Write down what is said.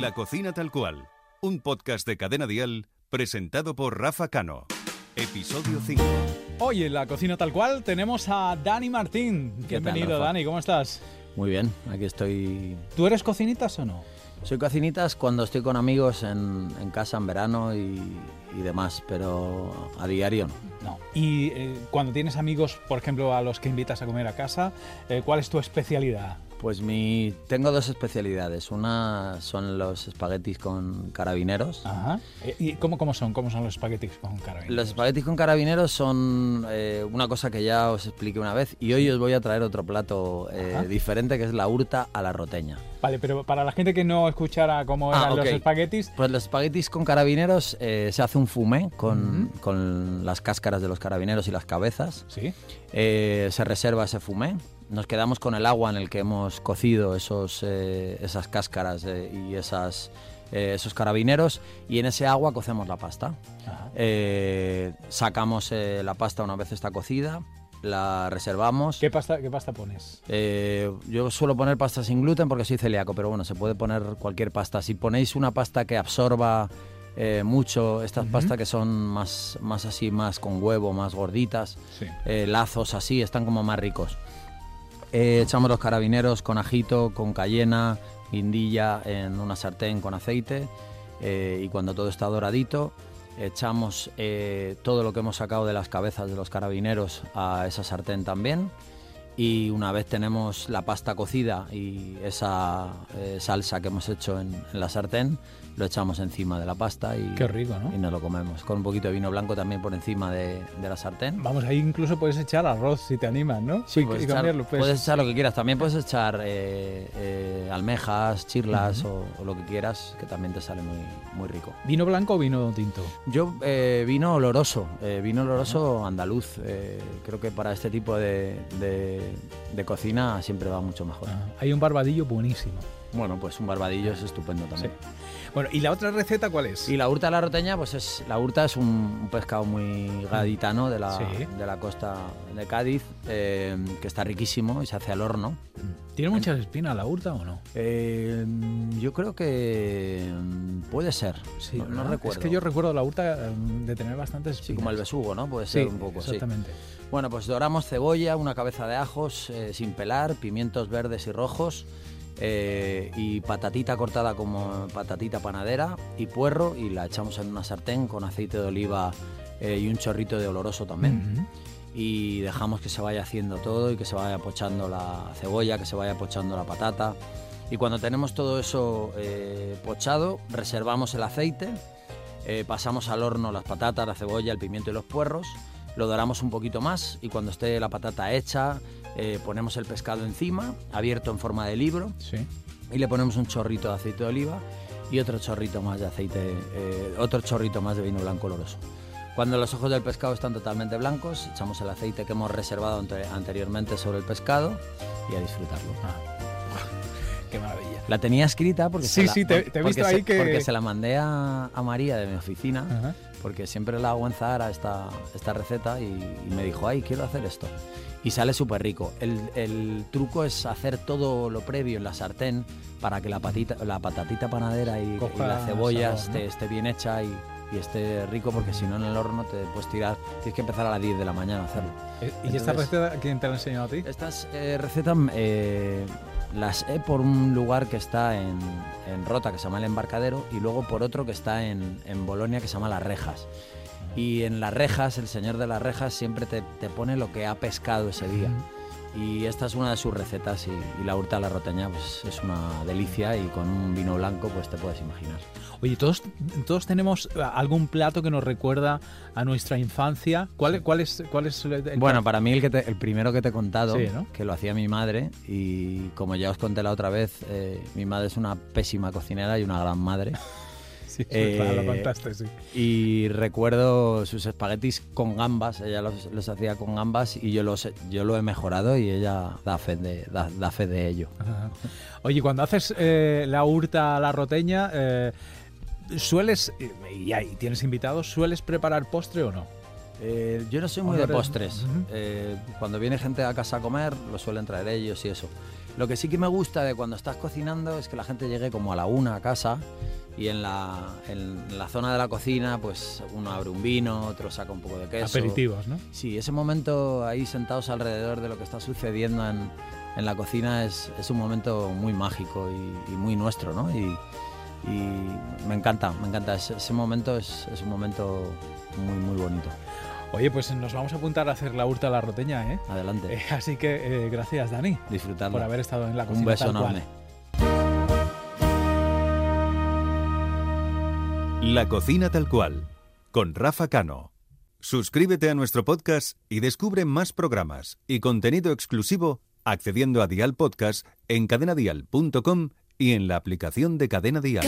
La cocina tal cual, un podcast de Cadena Dial presentado por Rafa Cano. Episodio 5. Hoy en la cocina tal cual tenemos a Dani Martín. ¿Qué tal, Bienvenido? Dani, ¿cómo estás? Muy bien, aquí estoy. ¿Tú eres cocinitas o no? Soy cocinitas cuando estoy con amigos en, en casa en verano y, y demás, pero a diario no. No. Y eh, cuando tienes amigos, por ejemplo, a los que invitas a comer a casa, eh, ¿cuál es tu especialidad? Pues mi, tengo dos especialidades. Una son los espaguetis con carabineros. Ajá. Eh, ¿Y cómo, cómo son? ¿Cómo son los espaguetis con carabineros? Los espaguetis con carabineros son eh, una cosa que ya os expliqué una vez y hoy os voy a traer otro plato eh, diferente que es la hurta a la roteña. Vale, pero para la gente que no escuchara cómo Ah, eran los espaguetis, Pues los espaguetis con carabineros eh, se hace un fumé con, con las cáscaras de los carabineros y las cabezas. sí. Eh, se reserva ese fumé. Nos quedamos con el agua en el que hemos cocido esos, eh, esas cáscaras eh, y esas, eh, esos carabineros y en ese agua cocemos la pasta. Sacamos la pasta una vez está cocida, la reservamos. ¿Qué pasta, ¿Qué pasta pones? Eh, yo suelo poner pasta sin gluten porque soy celíaco, pero bueno, se puede poner cualquier pasta. Si ponéis una pasta que absorba eh, mucho, estas pastas que son más, más así, más con huevo, más gorditas, Sí. eh, lazos así, están como más ricos. Eh, echamos los carabineros con ajito, con cayena, guindilla en una sartén con aceite y cuando todo está doradito echamos todo lo que hemos sacado de las cabezas de los carabineros a esa sartén también y una vez tenemos la pasta cocida y esa eh, salsa que hemos hecho en, en la sartén, lo echamos encima de la pasta y, Qué rico, ¿no? y nos lo comemos. Con un poquito de vino blanco también por encima de, de la sartén. Vamos, ahí incluso puedes echar arroz si te animas, ¿no? Sí, Y- puedes, y echar, cambiarlo, pues. puedes echar lo que quieras. También puedes echar eh, eh, almejas, chirlas o, o lo que quieras, que también te sale muy, muy rico. ¿Vino blanco o vino tinto? Yo eh, vino oloroso, vino oloroso andaluz. creo que para este tipo de, de- de cocina siempre va mucho mejor. Hay un barbadillo buenísimo. Bueno, pues un barbadillo es estupendo Sí. también. Bueno, ¿y la otra receta cuál es? Y la hurta a la roteña, pues es la hurta es un, un pescado muy gaditano de la, Sí. de la costa de Cádiz, eh, que está riquísimo y se hace al horno. ¿Tiene muchas espinas la hurta o no? Eh, yo creo que mm, puede ser. Sí, no, recuerdo. Es que yo recuerdo la hurta em, de tener bastantes Sí, espinas. como el besugo, ¿no? Puede Sí, ser un poco, sí. exactamente. Bueno, pues doramos cebolla, una cabeza de ajos eh, sin pelar, pimientos verdes y rojos eh, y patatita cortada como patatita panadera y puerro y la echamos en una sartén con aceite de oliva eh, y un chorrito de oloroso también. Ujú. Y dejamos que se vaya haciendo todo y que se vaya pochando la cebolla, que se vaya pochando la patata. Y cuando tenemos todo eso eh, pochado, reservamos el aceite, eh, pasamos al horno las patatas, la cebolla, el pimiento y los puerros, lo doramos un poquito más y cuando esté la patata hecha, eh, ponemos el pescado encima, abierto en forma de libro, Sí. y le ponemos un chorrito de aceite de oliva y otro chorrito más de aceite, otro chorrito más de vino blanco oloroso. Cuando los ojos del pescado están totalmente blancos, echamos el aceite que hemos reservado ante- anteriormente sobre el pescado y a disfrutarlo. Ah. Qué maravilla. La tenía escrita porque, Sí, se la, sí, te- te he visto se- ahí que- porque se la mandé a, a María de mi oficina, Ajá. porque siempre la hago en Zahara esta, esta receta y, y me dijo, ay, quiero hacer esto. Y sale súper rico. El, el truco es hacer todo lo previo en la sartén para que la, patita, la patatita panadera y, y Coja la cebolla sabor, ¿no? esté bien hecha y, y esté rico, porque si no en el horno te puedes tirar. Tienes que empezar a las 10 de la mañana a hacerlo. Eh, ¿Y esta Entonces- receta quién te la ha enseñado a ti? Estas eh, recetas eh, las he por un lugar que está en, en Rota, que se llama El Embarcadero, y luego por otro que está en, en Bolonia, que se llama Las Rejas. Y en Las Rejas, el señor de las Rejas siempre te, te pone lo que ha pescado ese día. Y esta es una de sus recetas y, y la hurta a la roteña pues, es una delicia y con un vino blanco pues te puedes imaginar. Oye, todos, todos tenemos algún plato que nos recuerda a nuestra infancia. ¿Cuál, cuál es, cuál es el Bueno, para mí el, que te- el primero que te he contado, Sí, ¿no? que lo hacía mi madre, y como ya os conté la otra vez, eh, mi madre es una pésima cocinera y una gran madre. Sí, Eh, contaste, sí. Y recuerdo sus espaguetis con gambas, ella los, los hacía con gambas y yo, los, yo lo he mejorado y ella da fe de, da, da fe de ello. Ajá. Oye, cuando haces eh, la hurta a la roteña, eh, ¿sueles, y, y tienes invitados, ¿sueles preparar postre o no? Eh, yo no soy muy ¿O no de postres. Eh, cuando viene gente a casa a comer, lo suelen traer ellos y eso. Lo que sí que me gusta de cuando estás cocinando es que la gente llegue como a la una a casa y en la, en la zona de la cocina pues uno abre un vino, otro saca un poco de queso. Aperitivos, ¿no? Sí, ese momento ahí sentados alrededor de lo que está sucediendo en, en la cocina es, es, un momento muy mágico y, y muy nuestro, ¿no? Y, y, me encanta, me encanta. Ese, ese momento es, es, un momento muy, muy bonito. Oye, pues nos vamos a apuntar a hacer la hurta a la roteña, ¿eh? Adelante. Eh, así que eh, gracias, Dani. Disfrutarlo. Por haber estado en la cocina. Un beso enorme. Cual. La cocina tal cual, con Rafa Cano. Suscríbete a nuestro podcast y descubre más programas y contenido exclusivo accediendo a Dial Podcast en cadenadial.com y en la aplicación de Cadena Dial.